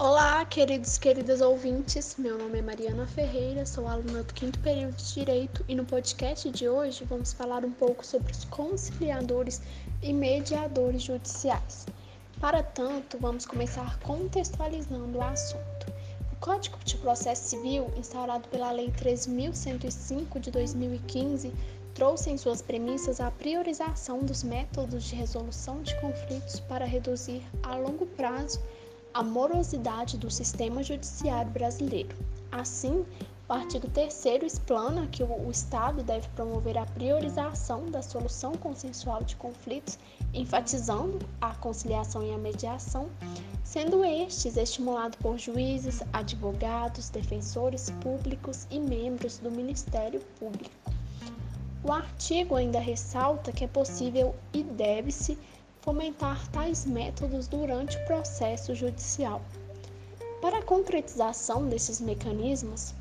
Olá, queridos e queridas ouvintes. Meu nome é Mariana Ferreira, sou aluna do quinto período de Direito e no podcast de hoje vamos falar um pouco sobre os conciliadores e mediadores judiciais. Para tanto, vamos começar contextualizando o assunto. O Código de Processo Civil, instaurado pela Lei 3.105 de 2015, trouxe em suas premissas a priorização dos métodos de resolução de conflitos para reduzir a longo prazo a morosidade do sistema judiciário brasileiro. Assim, o artigo 3 explana que o Estado deve promover a priorização da solução consensual de conflitos, enfatizando a conciliação e a mediação, sendo estes estimulados por juízes, advogados, defensores públicos e membros do Ministério Público. O artigo ainda ressalta que é possível e deve-se fomentar tais métodos durante o processo judicial. Para a concretização desses mecanismos,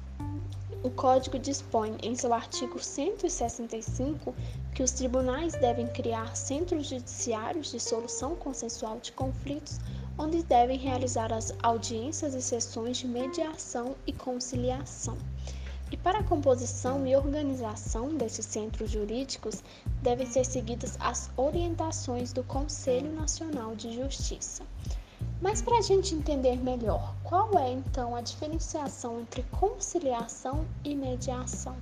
o Código dispõe em seu artigo 165 que os tribunais devem criar centros judiciários de solução consensual de conflitos, onde devem realizar as audiências e sessões de mediação e conciliação. E para a composição e organização desses centros jurídicos, devem ser seguidas as orientações do Conselho Nacional de Justiça. Mas para a gente entender melhor, qual é então a diferenciação entre conciliação e mediação?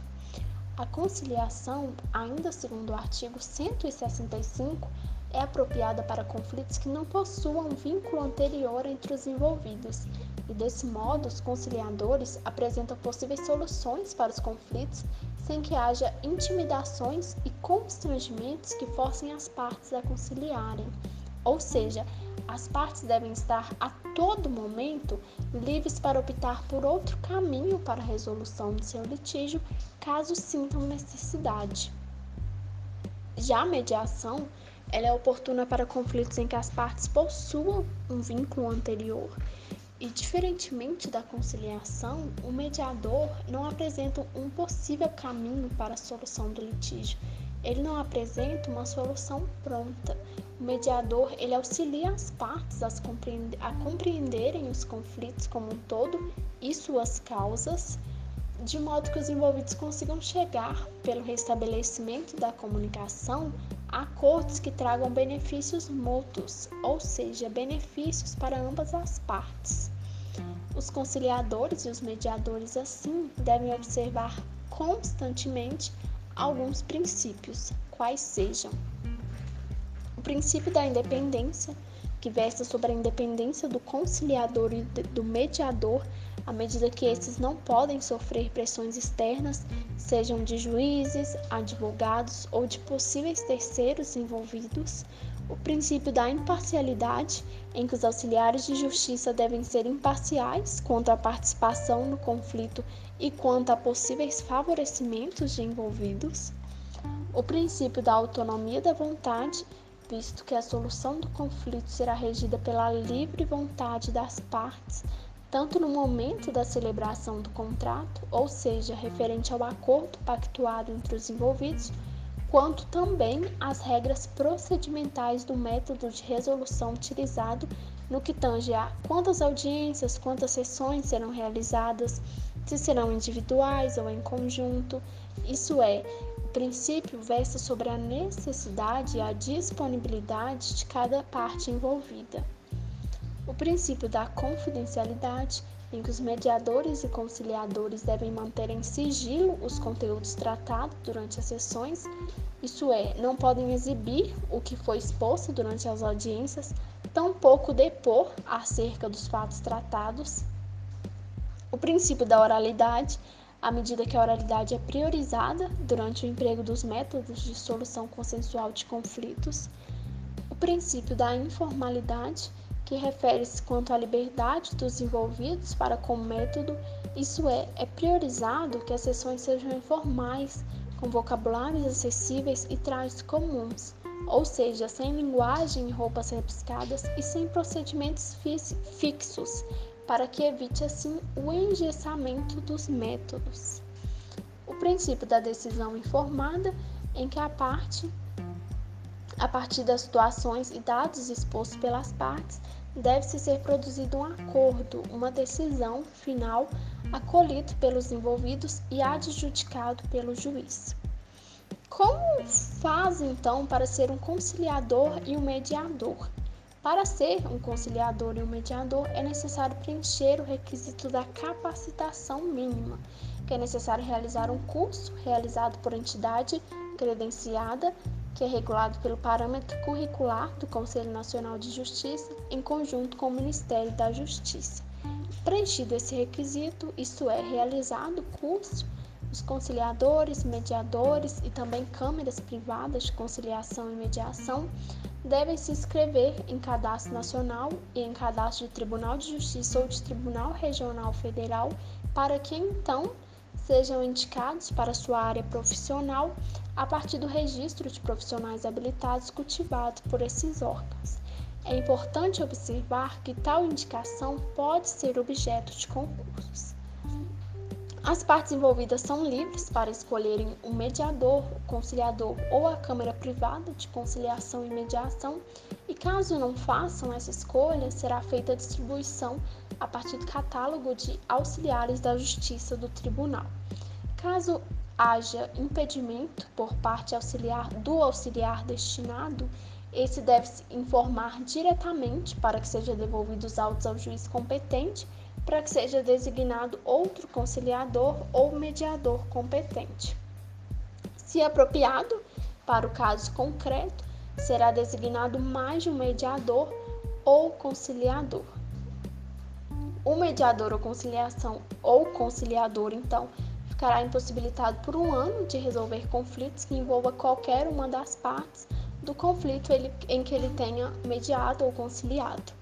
A conciliação, ainda segundo o artigo 165, é apropriada para conflitos que não possuam vínculo anterior entre os envolvidos e, desse modo, os conciliadores apresentam possíveis soluções para os conflitos sem que haja intimidações e constrangimentos que forcem as partes a conciliarem. Ou seja, as partes devem estar a todo momento livres para optar por outro caminho para a resolução de seu litígio, caso sintam necessidade. Já a mediação, ela é oportuna para conflitos em que as partes possuam um vínculo anterior e, diferentemente da conciliação, o mediador não apresenta um possível caminho para a solução do litígio. Ele não apresenta uma solução pronta. O mediador ele auxilia as partes a, compreender, a compreenderem os conflitos como um todo e suas causas, de modo que os envolvidos consigam chegar, pelo restabelecimento da comunicação, acordos que tragam benefícios mútuos, ou seja, benefícios para ambas as partes. Os conciliadores e os mediadores, assim, devem observar constantemente alguns princípios, quais sejam o princípio da independência, que versa sobre a independência do conciliador e do mediador, à medida que esses não podem sofrer pressões externas, sejam de juízes, advogados ou de possíveis terceiros envolvidos, o princípio da imparcialidade, em que os auxiliares de justiça devem ser imparciais quanto à participação no conflito e quanto a possíveis favorecimentos de envolvidos, o princípio da autonomia da vontade, visto que a solução do conflito será regida pela livre vontade das partes, tanto no momento da celebração do contrato, ou seja, referente ao acordo pactuado entre os envolvidos, quanto também as regras procedimentais do método de resolução utilizado no que tange a quantas audiências, quantas sessões serão realizadas, se serão individuais ou em conjunto. Isso é, o princípio versa sobre a necessidade e a disponibilidade de cada parte envolvida. O princípio da confidencialidade em que os mediadores e conciliadores devem manter em sigilo os conteúdos tratados durante as sessões, isso é, não podem exibir o que foi exposto durante as audiências, tampouco depor acerca dos fatos tratados. O princípio da oralidade, à medida que a oralidade é priorizada durante o emprego dos métodos de solução consensual de conflitos. O princípio da informalidade, que refere-se quanto à liberdade dos envolvidos para com o método, isso é, é priorizado que as sessões sejam informais, com vocabulários acessíveis e trajes comuns, ou seja, sem linguagem e roupas rebuscadas e sem procedimentos fixos, para que evite assim o engessamento dos métodos. O princípio da decisão informada, em que a parte a partir das situações e dados expostos pelas partes, deve-se ser produzido um acordo, uma decisão final acolhido pelos envolvidos e adjudicado pelo juiz. Como faz então para ser um conciliador e um mediador? Para ser um conciliador e um mediador é necessário preencher o requisito da capacitação mínima, que é necessário realizar um curso realizado por entidade credenciada, que é regulado pelo parâmetro curricular do Conselho Nacional de Justiça, em conjunto com o Ministério da Justiça. Preenchido esse requisito, isto é, realizado o curso, os conciliadores, mediadores e também câmeras privadas de conciliação e mediação devem se inscrever em cadastro nacional e em cadastro de Tribunal de Justiça ou de Tribunal Regional Federal, para que então sejam indicados para sua área profissional a partir do registro de profissionais habilitados cultivado por esses órgãos. É importante observar que tal indicação pode ser objeto de concursos. As partes envolvidas são livres para escolherem o mediador, o conciliador ou a Câmara Privada de Conciliação e Mediação, e caso não façam essa escolha, será feita a distribuição a partir do catálogo de auxiliares da Justiça do Tribunal. Caso haja impedimento por parte auxiliar do auxiliar destinado, esse deve informar diretamente para que seja devolvido os autos ao juiz competente, para que seja designado outro conciliador ou mediador competente. Se apropriado, para o caso concreto, será designado mais de um mediador ou conciliador. O mediador ou conciliação ou conciliador, então, ficará impossibilitado por um ano de resolver conflitos que envolva qualquer uma das partes do conflito em que ele tenha mediado ou conciliado.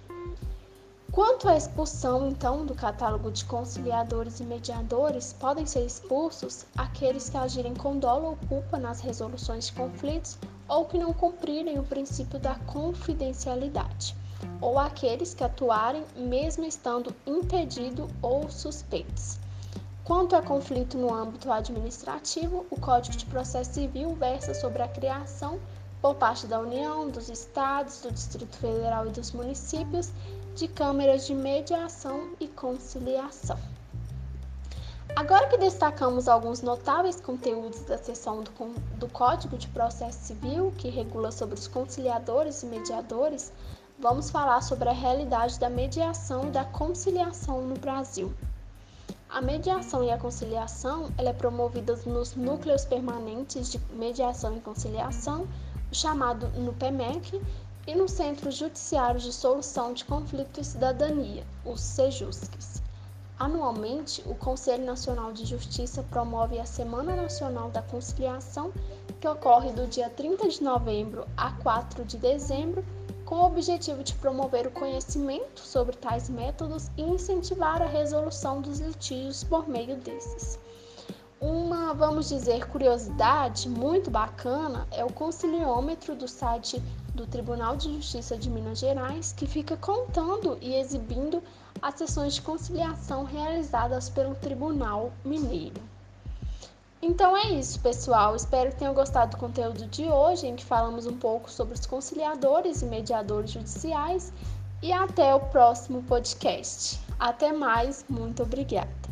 Quanto à expulsão, então, do catálogo de conciliadores e mediadores, podem ser expulsos aqueles que agirem com dolo ou culpa nas resoluções de conflitos ou que não cumprirem o princípio da confidencialidade, ou aqueles que atuarem mesmo estando impedido ou suspeitos. Quanto a conflito no âmbito administrativo, o Código de Processo Civil versa sobre a criação, por parte da União, dos Estados, do Distrito Federal e dos municípios, de câmeras de mediação e conciliação. Agora que destacamos alguns notáveis conteúdos da seção do, do Código de Processo Civil, que regula sobre os conciliadores e mediadores, vamos falar sobre a realidade da mediação e da conciliação no Brasil. A mediação e a conciliação ela é promovida nos núcleos permanentes de mediação e conciliação, chamado NUPEMEC, e no Centro Judiciário de Solução de Conflito e Cidadania, os SEJUSCs. Anualmente, o Conselho Nacional de Justiça promove a Semana Nacional da Conciliação, que ocorre do dia 30 de novembro a 4 de dezembro com o objetivo de promover o conhecimento sobre tais métodos e incentivar a resolução dos litígios por meio desses. Uma, vamos dizer, curiosidade muito bacana é o conciliômetro do site do Tribunal de Justiça de Minas Gerais, que fica contando e exibindo as sessões de conciliação realizadas pelo Tribunal Mineiro. Então é isso, pessoal. Espero que tenham gostado do conteúdo de hoje, em que falamos um pouco sobre os conciliadores e mediadores judiciais. E até o próximo podcast. Até mais, muito obrigada.